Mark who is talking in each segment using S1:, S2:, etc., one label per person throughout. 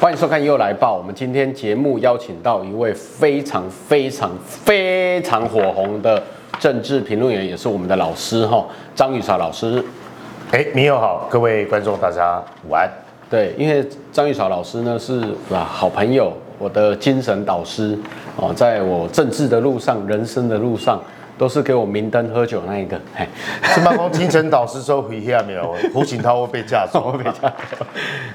S1: 欢迎收看《又来报》。我们今天节目邀请到一位非常非常非常火红的政治评论员，也是我们的老师哈，张宇韶老师。
S2: 哎，你好，各位观众，大家午安。
S1: 对，因为张宇韶老师呢是啊好朋友，我的精神导师哦，在我政治的路上、人生的路上。都是给我明灯喝酒那一个，嘿，
S2: 是吗？讲清晨导师说回下没有？胡锦涛会被架走，会被架走。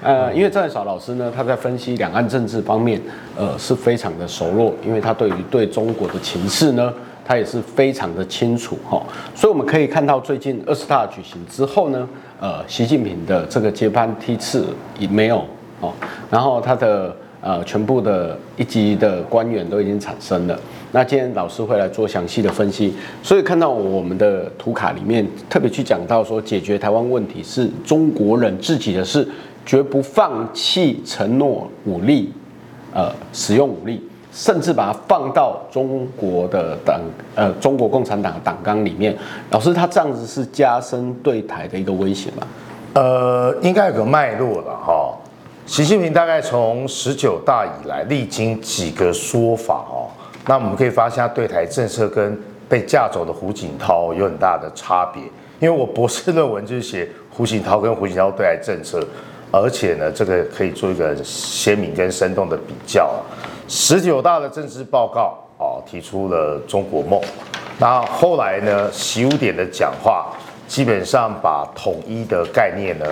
S1: 呃，因为张宇韶老师呢，他在分析两岸政治方面，呃，是非常的熟络，因为他对于对中国的情势呢，他也是非常的清楚哈。所以我们可以看到，最近二十大举行之后呢，呃，习近平的这个接班梯次也没有哦，然后他的。呃，全部的一级的官员都已经产生了。那今天老师会来做详细的分析，所以看到我们的图卡里面特别去讲到说，解决台湾问题是中国人自己的事，绝不放弃承诺武力，呃，使用武力，甚至把它放到中国的党，呃，中国共产党的党纲里面。老师，他这样子是加深对台的一个威胁吗？
S2: 呃，应该有个脉络了哈。习近平大概从十九大以来，历经几个说法哦，那我们可以发现对台政策跟被架走的胡锦涛有很大的差别。因为我博士论文就是写胡锦涛跟胡锦涛对台政策，而且呢，这个可以做一个鲜明跟生动的比较。十九大的政治报告哦，提出了中国梦，那后来呢，习五点的讲话基本上把统一的概念呢。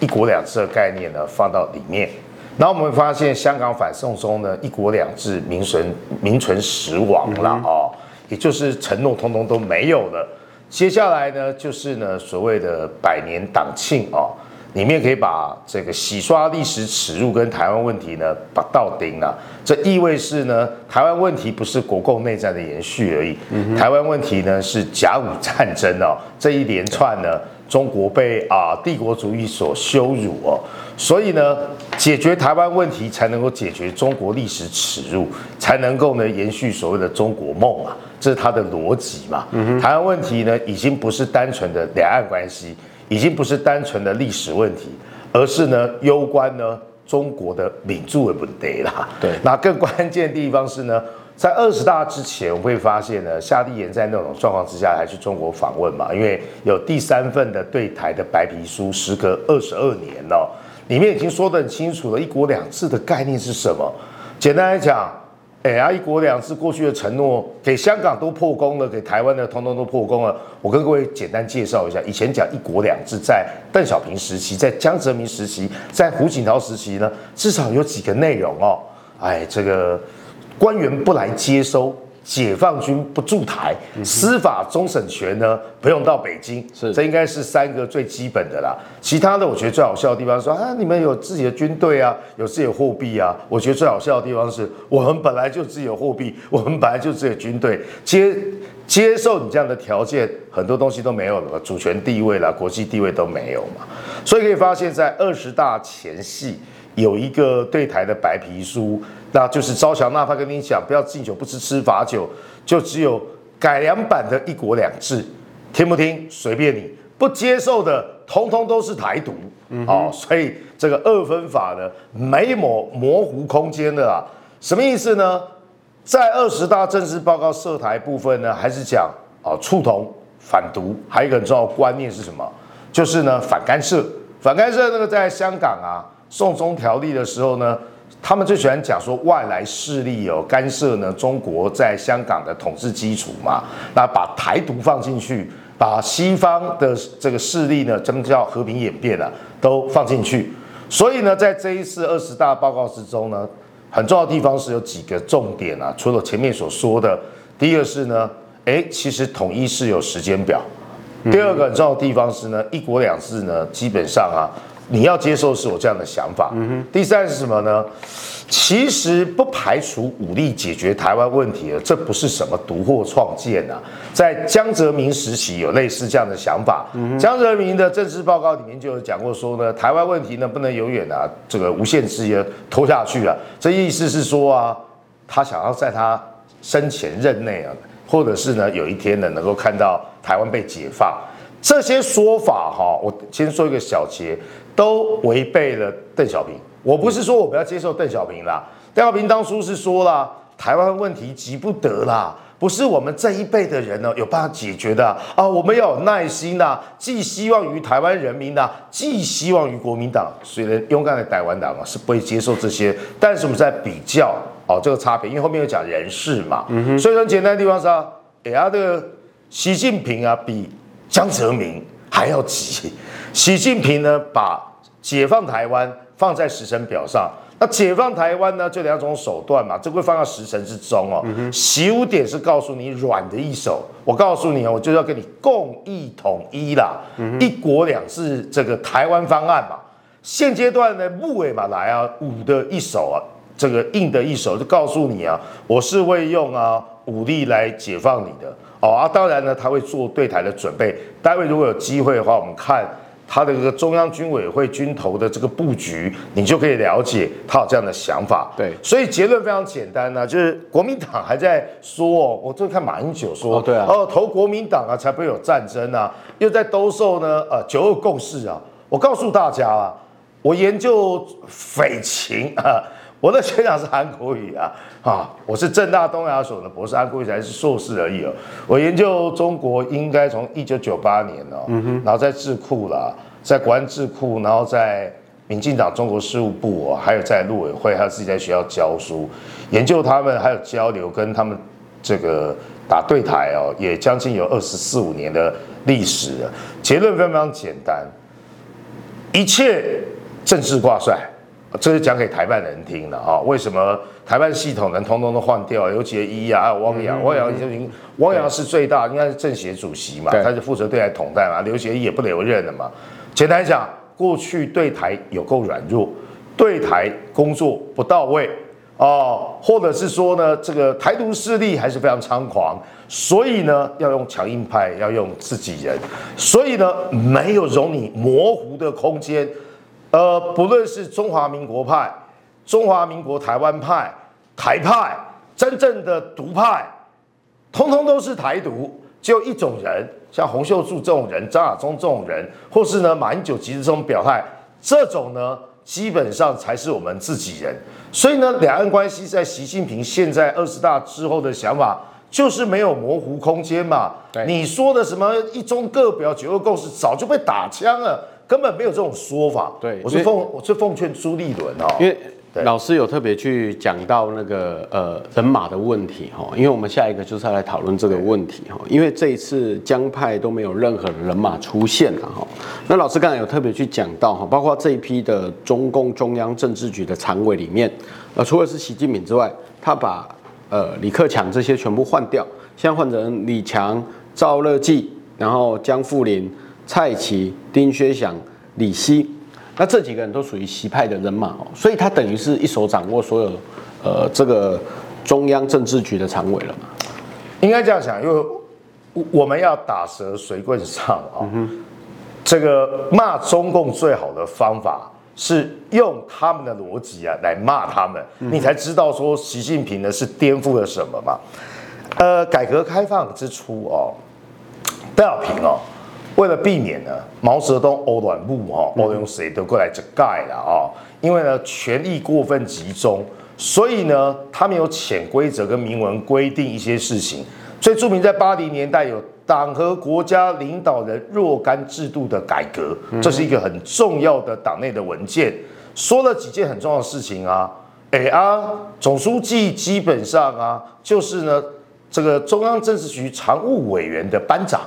S2: 一国两制的概念呢，放到里面，然后我们会发现香港反送中呢，一国两制名存名存实亡了哦，也就是承诺通通都没有了。接下来呢，就是呢所谓的百年党庆哦，里面可以把这个洗刷历史耻辱跟台湾问题呢把到顶了。这意味是呢，台湾问题不是国共内战的延续而已，台湾问题呢是甲午战争哦，这一连串呢。中国被啊帝国主义所羞辱哦，所以呢，解决台湾问题才能够解决中国历史耻辱，才能够呢延续所谓的中国梦啊，这是他的逻辑嘛。台湾问题呢，已经不是单纯的两岸关系，已经不是单纯的历史问题，而是呢攸关呢中国的民主的问题啦。对，那更关键的地方是呢。在二十大之前，我们会发现呢，夏立言在那种状况之下还去中国访问嘛？因为有第三份的对台的白皮书，时隔二十二年了，里面已经说得很清楚了，一国两制的概念是什么？简单来讲，哎呀，一国两制过去的承诺给香港都破功了，给台湾的通通都破功了。我跟各位简单介绍一下，以前讲一国两制，在邓小平时期，在江泽民时期，在胡锦涛时期呢，至少有几个内容哦。哎，这个。官员不来接收，解放军不驻台，司法终审权呢不用到北京，是这应该是三个最基本的啦。其他的我觉得最好笑的地方是说啊，你们有自己的军队啊，有自己的货币啊。我觉得最好笑的地方是我们本来就自己的货币，我们本来就自己的军队，接接受你这样的条件，很多东西都没有了，主权地位啦，国际地位都没有嘛。所以可以发现，在二十大前夕有一个对台的白皮书。那就是招降，哪怕跟你讲不要敬酒不吃吃罚酒，就只有改良版的一国两制，听不听？随便你，不接受的通通都是台独，嗯、哦，所以这个二分法呢没模模糊空间的啦，什么意思呢？在二十大政治报告涉台部分呢，还是讲啊促统反独，还有一个很重要的观念是什么？就是呢反干涉，反干涉那个在香港啊送中条例的时候呢。他们最喜欢讲说外来势力有干涉呢，中国在香港的统治基础嘛，那把台独放进去，把西方的这个势力呢，什么叫和平演变啊，都放进去。所以呢，在这一次二十大报告之中呢，很重要的地方是有几个重点啊。除了前面所说的，第一个是呢，诶，其实统一是有时间表。第二个很重要的地方是呢，一国两制呢，基本上啊。你要接受是我这样的想法。嗯哼。第三是什么呢？其实不排除武力解决台湾问题的，这不是什么独货创建啊。在江泽民时期有类似这样的想法。江泽民的政治报告里面就有讲过说呢，台湾问题呢不能永远啊这个无限制的拖下去啊。这意思是说啊，他想要在他生前任内啊，或者是呢有一天呢能够看到台湾被解放。这些说法哈，我先说一个小结。都违背了邓小平我不是说我们要接受邓小平啦，邓小平当初是说啦，台湾问题急不得啦。不是我们这一辈的人呢有办法解决的啊，啊！我们要有耐心呐，寄希望于台湾人民呐，寄希望于国民党。虽然勇敢的台湾党啊是不会接受这些，但是我们在比较哦这个差别，因为后面有讲人事嘛，嗯哼，所以很简单的地方是啊，哎呀，这个习近平啊比江泽民还要急。习近平呢把解放台湾放在时程表上。那解放台湾呢，就两种手段嘛，这会放到时辰之中哦。习五点是告诉你软的一手，我告诉你哦，我就要跟你共议统一啦，一国两制这个台湾方案嘛。现阶段呢，木尾嘛来啊，武的一手啊，这个硬的一手就告诉你啊，我是会用啊武力来解放你的哦啊，当然呢，他会做对台的准备。待会如果有机会的话，我们看。他的这个中央军委会军头的这个布局，你就可以了解他有这样的想法。
S1: 对，
S2: 所以结论非常简单呢、啊，就是国民党还在说，我最近看马英九说，
S1: 哦，对啊，
S2: 哦，投国民党啊，才不会有战争啊，又在兜售呢，呃，九二共识啊。我告诉大家啊，我研究匪情啊。我的学长是韩国语啊，啊，我是正大东亚所的博士，安国瑜才是硕士而已哦。我研究中国应该从一九九八年哦，嗯哼，然后在智库啦，在国安智库，然后在民进党中国事务部哦，还有在陆委会，还有自己在学校教书，研究他们，还有交流，跟他们这个打对台哦，也将近有二十四五年的历史了。结论非常非常简单，一切政治挂帅。这是讲给台湾人听的啊！为什么台湾系统能通通都换掉？尤其一啊，还有汪洋，汪洋已经，汪洋是最大，应该是政协主席嘛，他是负责对台统战嘛。刘结一也不留任了嘛。简单讲，过去对台有够软弱，对台工作不到位哦，或者是说呢，这个台独势力还是非常猖狂，所以呢，要用强硬派，要用自己人，所以呢，没有容你模糊的空间。呃，不论是中华民国派、中华民国台湾派、台派，真正的独派，通通都是台独。只有一种人，像洪秀柱这种人、张亚中这种人，或是呢马英九急着这种表态，这种呢基本上才是我们自己人。所以呢，两岸关系在习近平现在二十大之后的想法，就是没有模糊空间嘛。对你说的什么一中各表、九二共识，早就被打枪了。根本没有这种说法。对，我是奉我是奉劝朱立伦哦，
S1: 因为老师有特别去讲到那个呃人马的问题哈，因为我们下一个就是要来讨论这个问题哈，因为这一次江派都没有任何的人马出现了哈。那老师刚才有特别去讲到哈，包括这一批的中共中央政治局的常委里面，呃，除了是习近平之外，他把呃李克强这些全部换掉，现在换成李强、赵乐际，然后江富林。蔡奇、丁薛祥、李希，那这几个人都属于习派的人马哦，所以他等于是一手掌握所有，呃，这个中央政治局的常委了嘛？
S2: 应该这样想，因为我们要打蛇随棍上啊。这个骂中共最好的方法是用他们的逻辑啊来骂他们，嗯、你才知道说习近平呢是颠覆了什么嘛？呃，改革开放之初哦，邓小平哦。为了避免呢，毛泽东欧软木哈，欧用谁都过来遮盖了啊？因为呢，权力过分集中，所以呢，他们有潜规则跟明文规定一些事情。最著名在八零年代有党和国家领导人若干制度的改革，这是一个很重要的党内的文件，说了几件很重要的事情啊。哎啊，总书记基本上啊，就是呢，这个中央政治局常务委员的班长。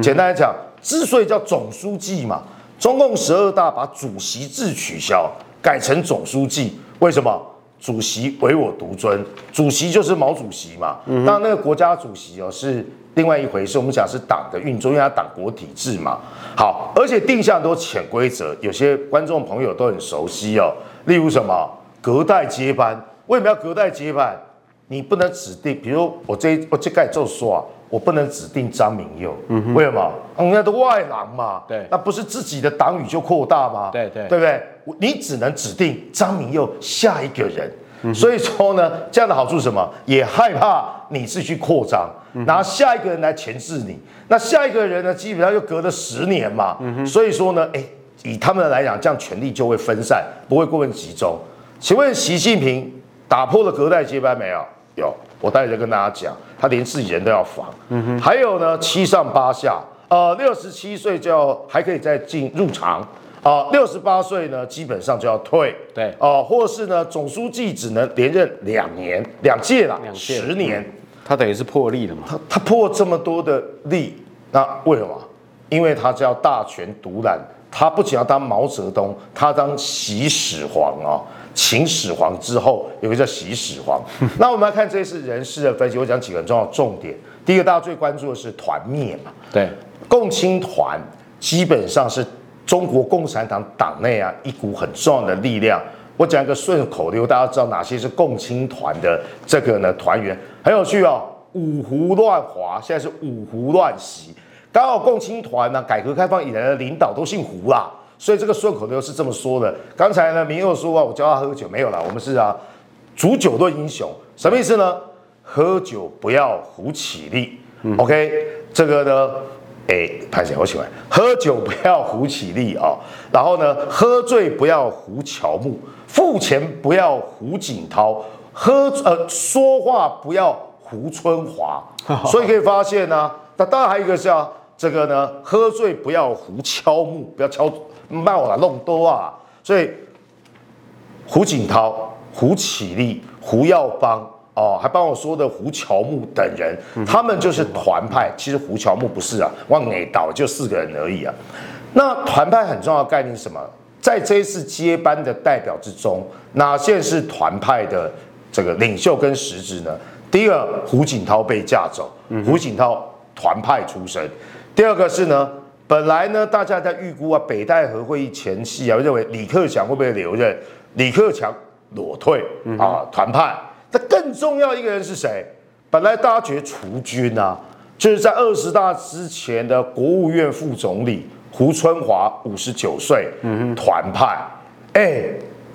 S2: 简单来讲。之所以叫总书记嘛，中共十二大把主席制取消，改成总书记，为什么？主席唯我独尊，主席就是毛主席嘛。嗯，当然那个国家主席哦是另外一回事，我们讲是党的运作，因为它党国体制嘛。好，而且定下很多潜规则，有些观众朋友都很熟悉哦。例如什么隔代接班？为什么要隔代接班？你不能指定，比如我这我这盖就说啊。我不能指定张明佑，为什么？人家的外郎嘛，对，那不是自己的党羽就扩大吗？对对，对不对？你只能指定张明佑下一个人，嗯、所以说呢，这样的好处是什么？也害怕你是去扩张，拿下一个人来钳制你，那下一个人呢，基本上就隔了十年嘛，所以说呢，哎，以他们来讲，这样权力就会分散，不会过分集中。请问习近平打破了隔代接班没有？有，我待会再跟大家讲，他连自己人都要防。嗯哼，还有呢，七上八下，呃，六十七岁就要还可以再进入场，啊、呃，六十八岁呢基本上就要退。
S1: 对，
S2: 哦、呃，或是呢总书记只能连任两年，两届了，十年，嗯、
S1: 他等于是破例了嘛？
S2: 他他破这么多的例，那为什么？因为他叫大权独揽，他不仅要当毛泽东，他当习始皇啊，秦始皇之后有个叫习始皇。那我们来看这次人事的分析，我讲几个很重要的重点。第一个，大家最关注的是团灭嘛？
S1: 对，
S2: 共青团基本上是中国共产党党内啊一股很重要的力量。我讲一个顺口溜，大家知道哪些是共青团的这个呢团员？很有趣哦，五胡乱华，现在是五胡乱习。刚好共青团呢，改革开放以来的领导都姓胡啦，所以这个顺口溜是这么说的。刚才呢，明祐说啊，我教他喝酒没有了，我们是啊，煮酒论英雄，什么意思呢？喝酒不要胡起立、嗯、，OK，这个呢，哎，潘姐，我喜欢喝酒不要胡起立啊，然后呢，喝醉不要胡乔木，付钱不要胡锦涛，喝呃说话不要胡春华，所以可以发现呢、啊，那当然还有一个是啊。这个呢，喝醉不要胡敲木，不要敲闹了弄多啊。所以胡锦涛、胡启立、胡耀邦哦，还帮我说的胡乔木等人，他们就是团派。其实胡乔木不是啊，往内倒就四个人而已啊。那团派很重要的概念是什么？在这一次接班的代表之中，哪些是团派的这个领袖跟实质呢？第一个，胡锦涛被架走，胡锦涛团派出身。第二个是呢，本来呢，大家在预估啊，北戴河会议前夕啊，认为李克强会不会留任？李克强裸退啊，团派。那更重要一个人是谁？本来大家觉得除军啊，就是在二十大之前的国务院副总理胡春华，五十九岁，嗯，团派。哎，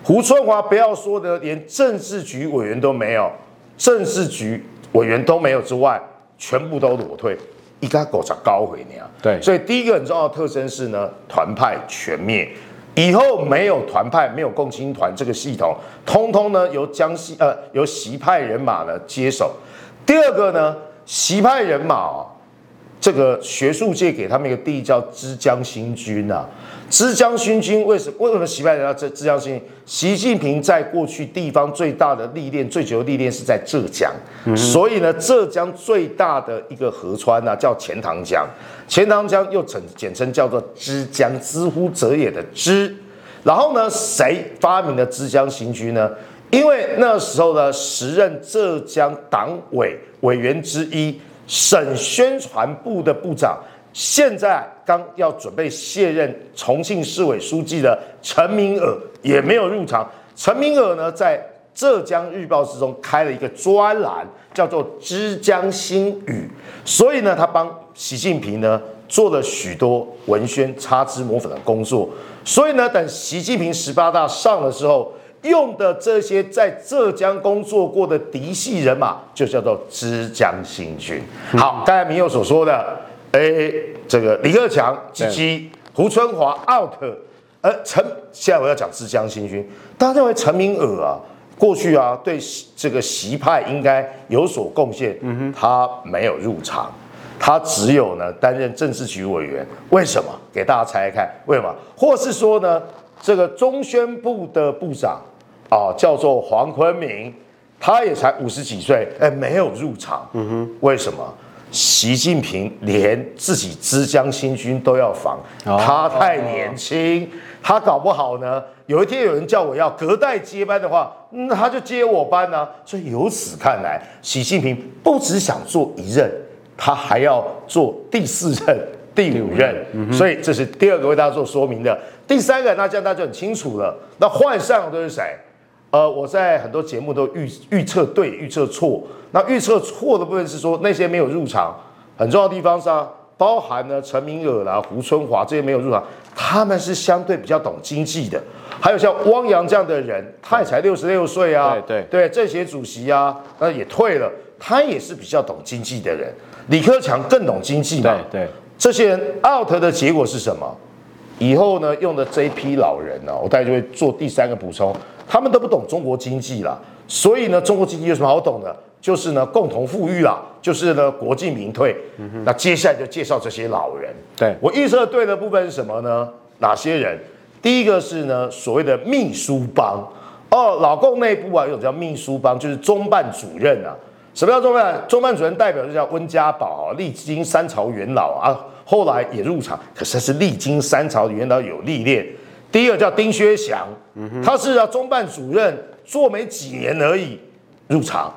S2: 胡春华不要说的，连政治局委员都没有，政治局委员都没有之外，全部都裸退。一个狗才高回你啊！
S1: 对，
S2: 所以第一个很重要的特征是呢，团派全灭，以后没有团派，没有共青团这个系统，通通呢由江西呃由习派人马呢接手。第二个呢，习派人马啊，这个学术界给他们一个定义叫“枝江新军”啊。枝江新军为什么？为什么习派人要这枝江新军？习近平在过去地方最大的历练、最久的历练是在浙江，嗯、所以呢，浙江最大的一个河川呢、啊、叫钱塘江，钱塘江又简简称叫做枝江，之乎者也的枝。然后呢，谁发明了枝江新军呢？因为那时候呢，时任浙江党委委员之一、省宣传部的部长。现在刚要准备卸任重庆市委书记的陈敏尔也没有入场。陈敏尔呢，在浙江日报之中开了一个专栏，叫做《枝江新语》，所以呢，他帮习近平呢做了许多文宣、擦脂抹粉的工作。所以呢，等习近平十八大上的时候，用的这些在浙江工作过的嫡系人马，就叫做枝江新军。好，刚才铭祐所说的。哎，这个李克强及其胡春华 out，呃，陈现在我要讲枝江新军，大家认为陈明尔啊，过去啊对这个习派应该有所贡献，嗯哼，他没有入场，他只有呢担任政治局委员，为什么？给大家猜猜看，为什么？或是说呢，这个中宣部的部长啊叫做黄坤明，他也才五十几岁，哎，没有入场，嗯哼，为什么？习近平连自己枝江新军都要防，他太年轻，他搞不好呢。有一天有人叫我要隔代接班的话，那他就接我班呢。所以由此看来，习近平不只想做一任，他还要做第四任、第五任。所以这是第二个为大家做说明的。第三个，那这样大家就很清楚了。那换上的都是谁？呃，我在很多节目都预预测对，预测错。那预测错的部分是说那些没有入场，很重要的地方是啊包含呢陈明尔啦、胡春华这些没有入场，他们是相对比较懂经济的。还有像汪洋这样的人，他也才六十六岁啊，
S1: 对对对，
S2: 政协主席啊，那也退了，他也是比较懂经济的人。李克强更懂经济嘛，
S1: 对对，
S2: 这些人 out 的结果是什么？以后呢用的这一批老人呢，我大概就会做第三个补充，他们都不懂中国经济啦，所以呢，中国经济有什么好懂的？就是呢，共同富裕啦，就是呢，国进民退。嗯、哼那接下来就介绍这些老人。
S1: 对，
S2: 我预测对的部分是什么呢？哪些人？第一个是呢，所谓的秘书帮哦，老共内部啊有种叫秘书帮，就是中办主任啊。什么叫中办？中办主任代表就叫温家宝啊，历经三朝元老啊，后来也入场，可是他是历经三朝元老有历练。第一个叫丁薛祥，嗯、他是啊中办主任，做没几年而已入场。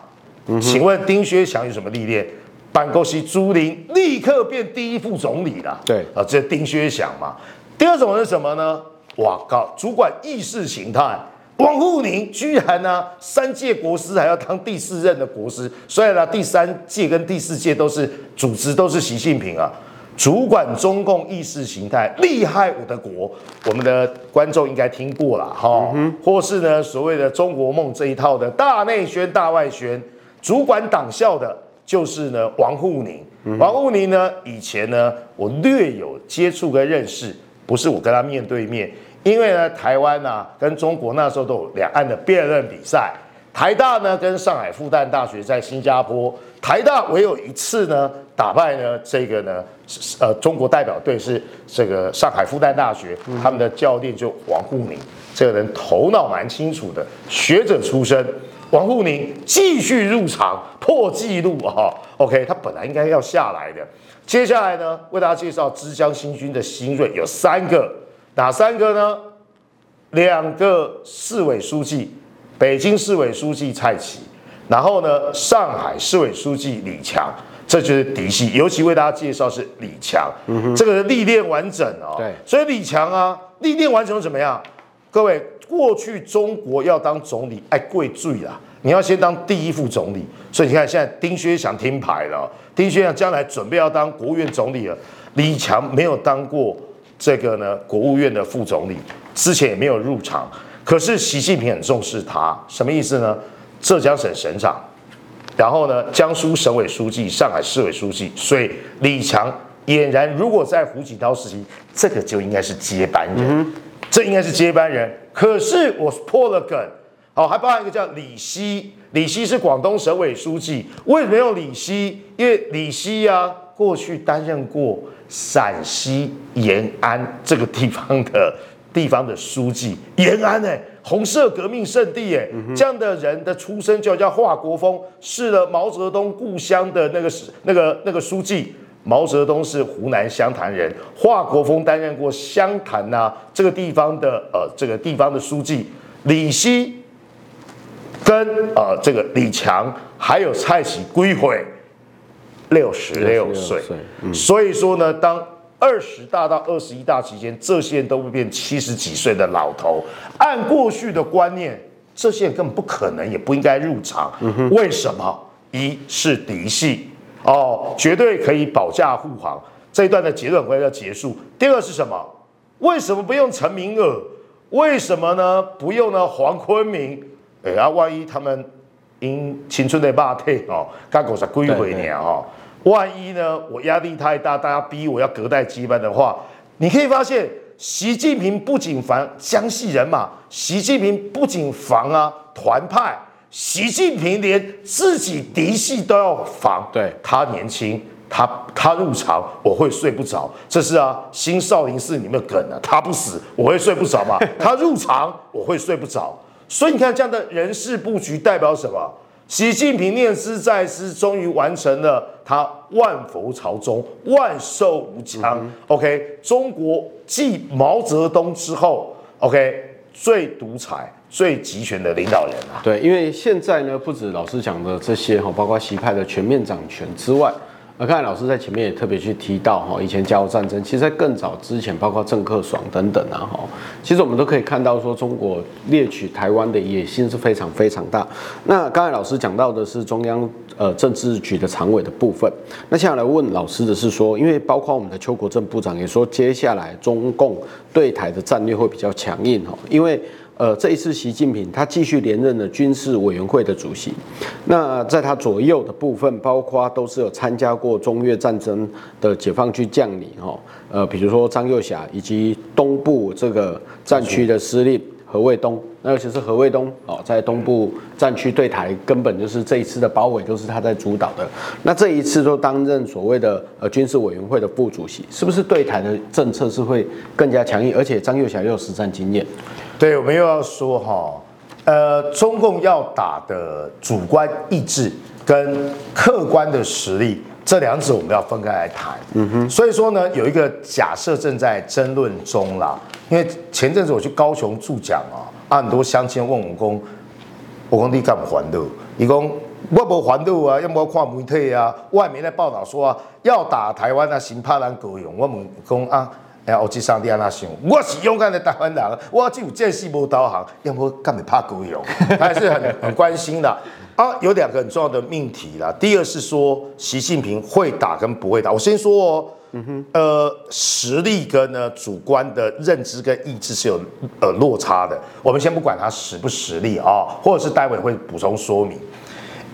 S2: 请问丁薛祥有什么历练？办公室朱林立刻变第一副总理了。
S1: 对
S2: 啊，这是丁薛祥嘛。第二种是什么呢？哇靠，主管意识形态，王沪宁居然呢、啊、三届国师还要当第四任的国师，所以呢第三届跟第四届都是组织都是习近平啊。主管中共意识形态，厉害我的国，我们的观众应该听过了哈，嗯、或是呢所谓的中国梦这一套的大内宣大外宣。主管党校的，就是呢王沪宁。嗯、王沪宁呢，以前呢，我略有接触跟认识，不是我跟他面对面，因为呢，台湾啊跟中国那时候都有两岸的辩论比赛，台大呢跟上海复旦大学在新加坡，台大唯有一次呢打败呢这个呢，呃，中国代表队是这个上海复旦大学，嗯、他们的教练就王沪宁，这个人头脑蛮清楚的，学者出身。王沪宁继续入场破纪录哈！OK，他本来应该要下来的。接下来呢，为大家介绍之江新军的新锐有三个，哪三个呢？两个市委书记，北京市委书记蔡奇，然后呢，上海市委书记李强，这就是嫡系。尤其为大家介绍是李强，这个历练完整哦。对，所以李强啊，历练完整怎么样？各位。过去中国要当总理，爱跪罪啦，你要先当第一副总理。所以你看，现在丁薛祥听牌了，丁薛祥将来准备要当国务院总理了。李强没有当过这个呢，国务院的副总理，之前也没有入场。可是习近平很重视他，什么意思呢？浙江省省长，然后呢，江苏省委书记、上海市委书记，所以李强俨然，如果在胡锦涛时期，这个就应该是接班人。嗯这应该是接班人，可是我破了梗，好，还包含一个叫李希，李希是广东省委书记，为什么用李希？因为李希啊，过去担任过陕西延安这个地方的地方的书记，延安哎，红色革命圣地哎，嗯、这样的人的出身就叫华国锋，是了毛泽东故乡的那个那个那个书记。毛泽东是湖南湘潭人，华国锋担任过湘潭呐、啊、这个地方的呃这个地方的书记，李希跟呃这个李强还有蔡奇归回六十六岁，嗯、所以说呢，当二十大到二十一大期间，这些人都会变七十几岁的老头。按过去的观念，这些人根本不可能，也不应该入场。嗯、为什么？一是嫡系。哦，绝对可以保驾护航。这一段的结论会要结束。第二是什么？为什么不用陈明尔？为什么呢？不用呢？黄坤明？哎呀，万一他们因青春的霸退哦，刚狗才归回你啊！哦，万一呢？我压力太大，大家逼我要隔代接班的话，你可以发现，习近平不仅防江西人马，习近平不仅防啊团派。习近平连自己嫡系都要防，对，他年轻，他他入场我会睡不着，这是啊，新少林寺里面梗啊，他不死我会睡不着嘛，他入场我会睡不着，所以你看这样的人事布局代表什么？习近平念兹在兹，终于完成了他万佛朝宗、万寿无疆。嗯、OK，中国继毛泽东之后，OK 最独裁。最集权的领导人啊，
S1: 对，因为现在呢，不止老师讲的这些哈，包括习派的全面掌权之外，那，刚才老师在前面也特别去提到哈，以前甲午战争，其实在更早之前，包括郑克爽等等啊哈，其实我们都可以看到说，中国猎取台湾的野心是非常非常大。那刚才老师讲到的是中央呃政治局的常委的部分，那接下来问老师的是说，因为包括我们的邱国正部长也说，接下来中共对台的战略会比较强硬哈，因为。呃，这一次习近平他继续连任了军事委员会的主席。那在他左右的部分，包括都是有参加过中越战争的解放军将领哈，呃，比如说张又侠以及东部这个战区的司令何卫东。那尤其是何卫东哦，在东部战区对台，根本就是这一次的包围都是他在主导的。那这一次都担任所谓的呃军事委员会的副主席，是不是对台的政策是会更加强硬？而且张又侠又有实战经验。
S2: 对，我们又要说哈，呃，中共要打的主观意志跟客观的实力，这两者我们要分开来谈。嗯哼。所以说呢，有一个假设正在争论中啦。因为前阵子我去高雄助讲啊。很多乡亲问我公，我讲你干不还路？伊讲我无还路啊，要么看媒体啊，外媒在报道说啊，要打台湾啊，先怕咱高雄。我问讲啊，哎，欧吉桑蒂安那想，我是勇敢的台湾人，我只有见识无导航，要么干嘛怕高雄？他还是很很关心的啊。有两个很重要的命题啦，第二是说习近平会打跟不会打。我先说哦。嗯哼，呃，实力跟呢主观的认知跟意志是有呃落差的。我们先不管他实不实力啊、哦，或者是待会会补充说明。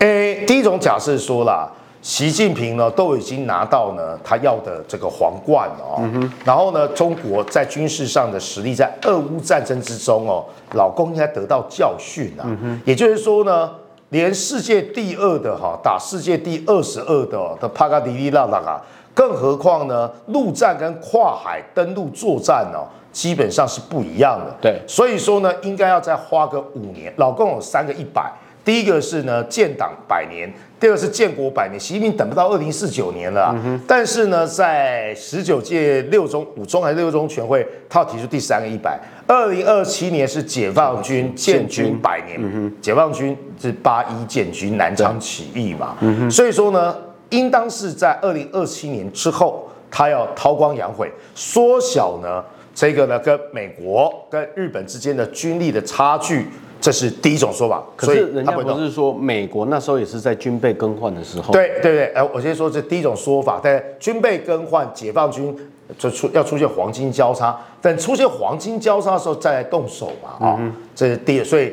S2: 诶，第一种假设说啦，习近平呢都已经拿到呢他要的这个皇冠哦，嗯、然后呢中国在军事上的实力在俄乌战争之中哦，老公应该得到教训啊。嗯、也就是说呢，连世界第二的哈打世界第二十二的的帕卡迪利拉拉啊。更何况呢，陆战跟跨海登陆作战哦，基本上是不一样的。
S1: 对，
S2: 所以说呢，应该要再花个五年。老共有三个一百，第一个是呢建党百年，第二个是建国百年。习近平等不到二零四九年了，但是呢，在十九届六中五中还是六中全会，他要提出第三个一百。二零二七年是解放军建军百年，解放军是八一建军南昌起义嘛，所以说呢。应当是在二零二七年之后，他要韬光养晦，缩小呢这个呢跟美国跟日本之间的军力的差距，这是第一种说法。
S1: 可是人家不是说美国那时候也是在军备更换的时候？
S2: 对对对，哎，我先说这第一种说法，在军备更换，解放军就出要出现黄金交叉，等出现黄金交叉的时候再来动手嘛，啊、哦，嗯、这是第一，所以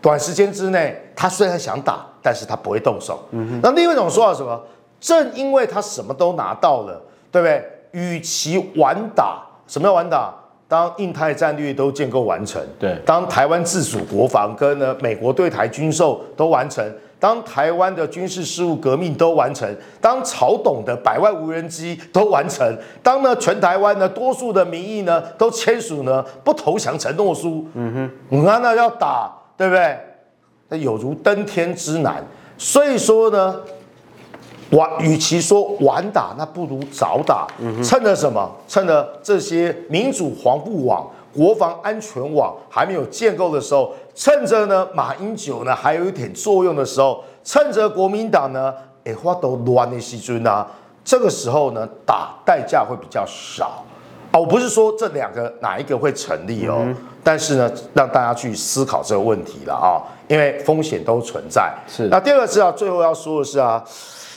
S2: 短时间之内他虽然想打，但是他不会动手。那另外一种说法是什么？正因为他什么都拿到了，对不对？与其晚打，什么叫晚打？当印太战略都建构完成，
S1: 对；
S2: 当台湾自主国防跟呢美国对台军售都完成，当台湾的军事事务革命都完成，当曹董的百万无人机都完成，当呢全台湾呢多数的民意呢都签署呢不投降承诺书，嗯哼，你看那要打，对不对？那有如登天之难。所以说呢。晚，与其说晚打，那不如早打。趁着什么？趁着这些民主防护网、国防安全网还没有建构的时候，趁着呢马英九呢还有一点作用的时候，趁着国民党呢哎话都乱的细菌呢，这个时候呢打代价会比较少啊。我不是说这两个哪一个会成立哦，嗯、但是呢让大家去思考这个问题了啊，因为风险都存在。
S1: 是。
S2: 那第二个是啊，最后要说的是啊。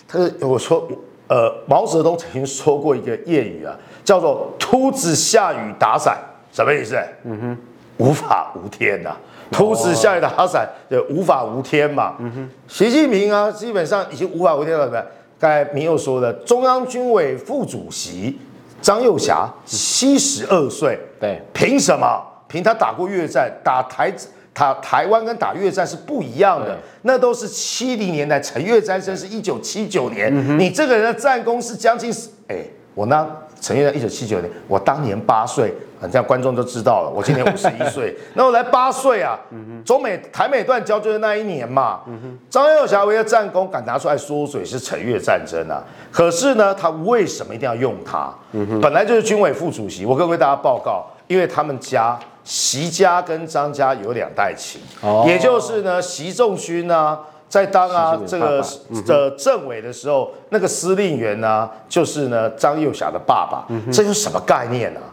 S2: 他是我说，呃，毛泽东曾经说过一个谚语啊，叫做“秃子下雨打伞”，什么意思？嗯哼，无法无天呐、啊，秃子下雨打伞就无法无天嘛。嗯哼，习近平啊，基本上已经无法无天了。对不对？刚才明又说的，中央军委副主席张又侠七十二岁，
S1: 对，凭
S2: 什么？凭他打过越战，打台。他台湾跟打越战是不一样的，那都是七零年代，陈越战争是一九七九年，嗯、你这个人的战功是将近，哎，我呢，陈越战一九七九年，我当年八岁，这样观众都知道了，我今年五十一岁，那我来八岁啊，中美台美断交就是那一年嘛，张耀侠为了战功敢拿出来说嘴是陈越战争啊，可是呢，他为什么一定要用他？嗯、本来就是军委副主席，我可以为大家报告，因为他们家。习家跟张家有两代情，哦、也就是呢，习仲勋呢，在当啊这个的政委的时候，那个司令员呢，就是呢张幼侠的爸爸。这是什么概念呢、啊？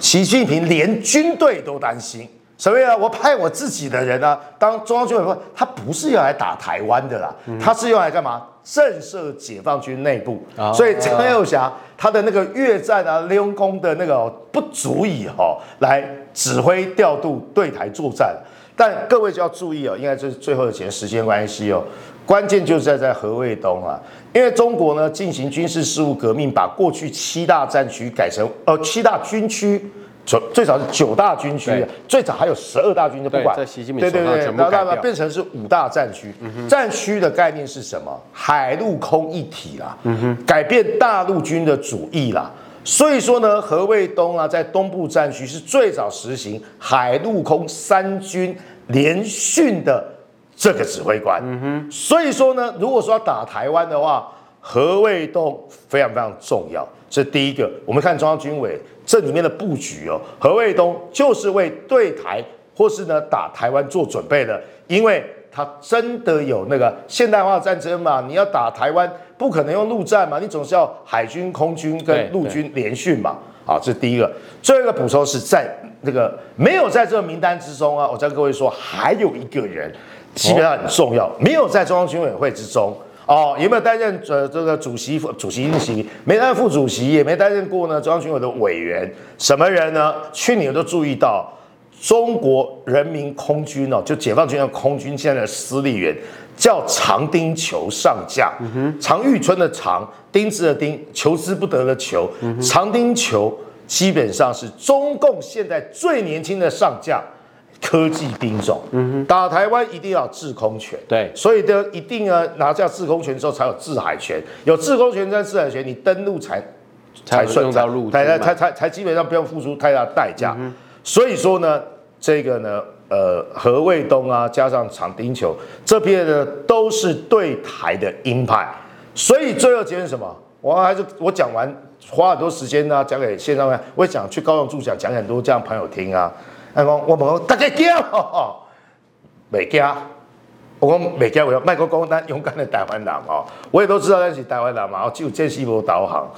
S2: 习近平连军队都担心，什么呀？我派我自己的人呢、啊，当中央军委，他不是要来打台湾的啦，嗯、他是用来干嘛？震慑解放军内部。哦、所以张幼侠他的那个越战啊、立功的那个不足以哈来。指挥调度对台作战。但各位就要注意哦，应该这是最后的节时间关系哦，关键就是在在何卫东啊，因为中国呢进行军事事务革命，把过去七大战区改成呃七大军区，最最早是九大军区，最早还有十二大军就不管，对对对，
S1: 然
S2: 后变成是五大战区，战区的概念是什么？海陆空一体啦，嗯、改变大陆军的主义啦。所以说呢，何卫东啊，在东部战区是最早实行海陆空三军联训的这个指挥官。嗯哼。所以说呢，如果说要打台湾的话，何卫东非常非常重要。这第一个，我们看中央军委这里面的布局哦，何卫东就是为对台或是呢打台湾做准备的，因为他真的有那个现代化战争嘛，你要打台湾。不可能用陆战嘛，你总是要海军、空军跟陆军联训嘛。好，这是第一个。最后一个补充是在那个没有在这个名单之中啊，我再跟各位说，还有一个人基本上很重要，没有在中央军委会之中哦，有没有担任呃这个主席、主席任期？没担任副主席，也没担任过呢中央军委的委员。什么人呢？去年都注意到中国人民空军哦，就解放军的空军现在的司令员。叫长丁球上将，常玉春的长，丁字的丁，求之不得的求，长丁球基本上是中共现在最年轻的上将，科技兵种，嗯打台湾一定要制空权，
S1: 对，
S2: 所以的一定要拿下制空权之后才有制海权，有制空权在制海权，你登陆才才顺才才才才才基本上不用付出太大代价，所以说呢，这个呢。呃，何卫东啊，加上长丁球这边呢，都是对台的鹰派，所以最后结论什么？我还是我讲完，花很多时间呢、啊，讲给线上面，我也讲去高雄助讲，讲很多这样朋友听啊。他讲我们大家惊，没惊，我讲没惊，我要麦克讲咱勇敢的台湾人哦，我也都知道那是台湾人嘛，只有见识过导航。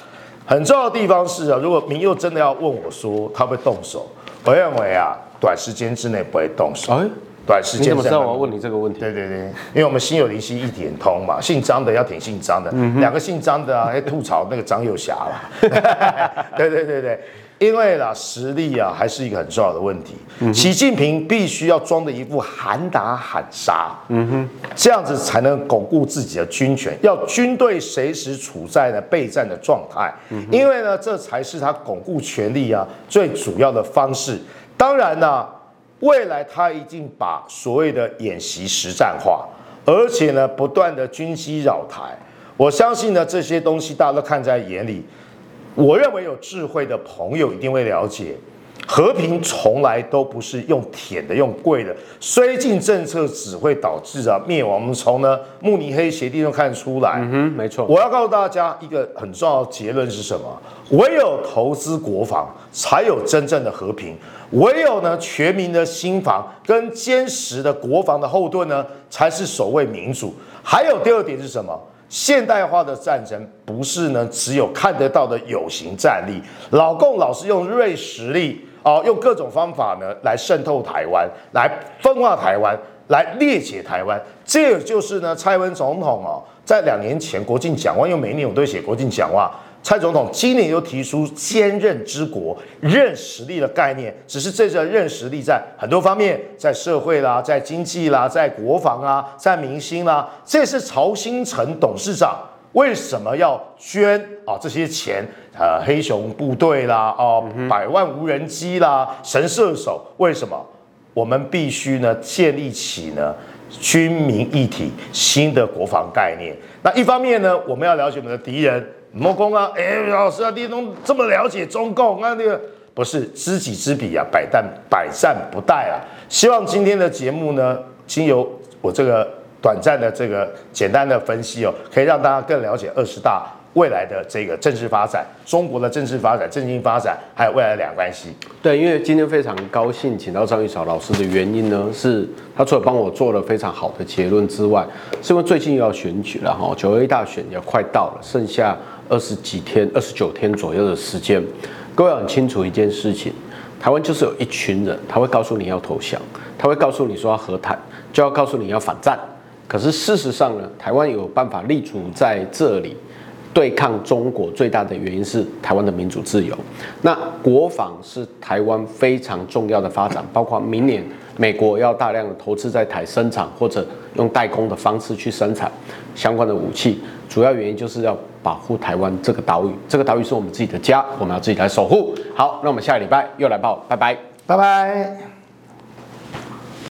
S2: 很重要的地方是啊，如果民佑真的要问我说他会动手，我认为啊。短时间之内不会动手。哎，短时间。你
S1: 怎么知道我要问你这个问题？
S2: 对对对，因为我们心有灵犀一点通嘛，姓张的要挺姓张的，两个姓张的啊，还吐槽那个张幼霞了。对对对对，因为啦，实力啊还是一个很重要的问题。嗯、习近平必须要装的一副喊打喊杀，嗯哼，这样子才能巩固自己的军权，要军队随时处在呢备战的状态。嗯、因为呢，这才是他巩固权力啊最主要的方式。当然呢，未来他一定把所谓的演习实战化，而且呢，不断的军机扰台。我相信呢，这些东西大家都看在眼里。我认为有智慧的朋友一定会了解。和平从来都不是用舔的，用跪的。绥靖政策只会导致啊灭亡。我们从呢慕尼黑协定中看出来。嗯哼，没错。我要告诉大家一个很重要的结论是什么？唯有投资国防，才有真正的和平；唯有呢全民的心防跟坚实的国防的后盾呢，才是守卫民主。还有第二点是什么？现代化的战争不是呢只有看得到的有形战力。老共老是用锐实力。哦，用各种方法呢来渗透台湾，来分化台湾，来裂解台湾。这也就是呢，蔡文总统哦，在两年前国庆讲话，因为每一年我都会写国庆讲话，蔡总统今年又提出坚韧之国、任实力的概念。只是这个任实力在很多方面，在社会啦，在经济啦，在国防啊，在民心啦，这是曹兴诚董事长。为什么要捐啊这些钱？呃，黑熊部队啦，哦，百万无人机啦，神射手，为什么？我们必须呢建立起呢军民一体新的国防概念。那一方面呢，我们要了解我们的敌人。莫公啊，哎，老师啊，你怎么这么了解中共？那那个不是知己知彼啊，百战百战不殆啊。希望今天的节目呢，经由我这个。短暂的这个简单的分析哦，可以让大家更了解二十大未来的这个政治发展，中国的政治发展、政经发展，还有未来的两关系。
S1: 对，因为今天非常高兴请到张宇韶老师的原因呢，是他除了帮我做了非常好的结论之外，是因为最近又要选举了哈，九月一大选也快到了，剩下二十几天、二十九天左右的时间。各位很清楚一件事情，台湾就是有一群人，他会告诉你要投降，他会告诉你说要和谈，就要告诉你要反战。可是事实上呢，台湾有办法立足在这里，对抗中国最大的原因是台湾的民主自由。那国防是台湾非常重要的发展，包括明年美国要大量的投资在台生产，或者用代工的方式去生产相关的武器。主要原因就是要保护台湾这个岛屿，这个岛屿是我们自己的家，我们要自己来守护。好，那我们下个礼拜又来报，拜拜，
S2: 拜拜。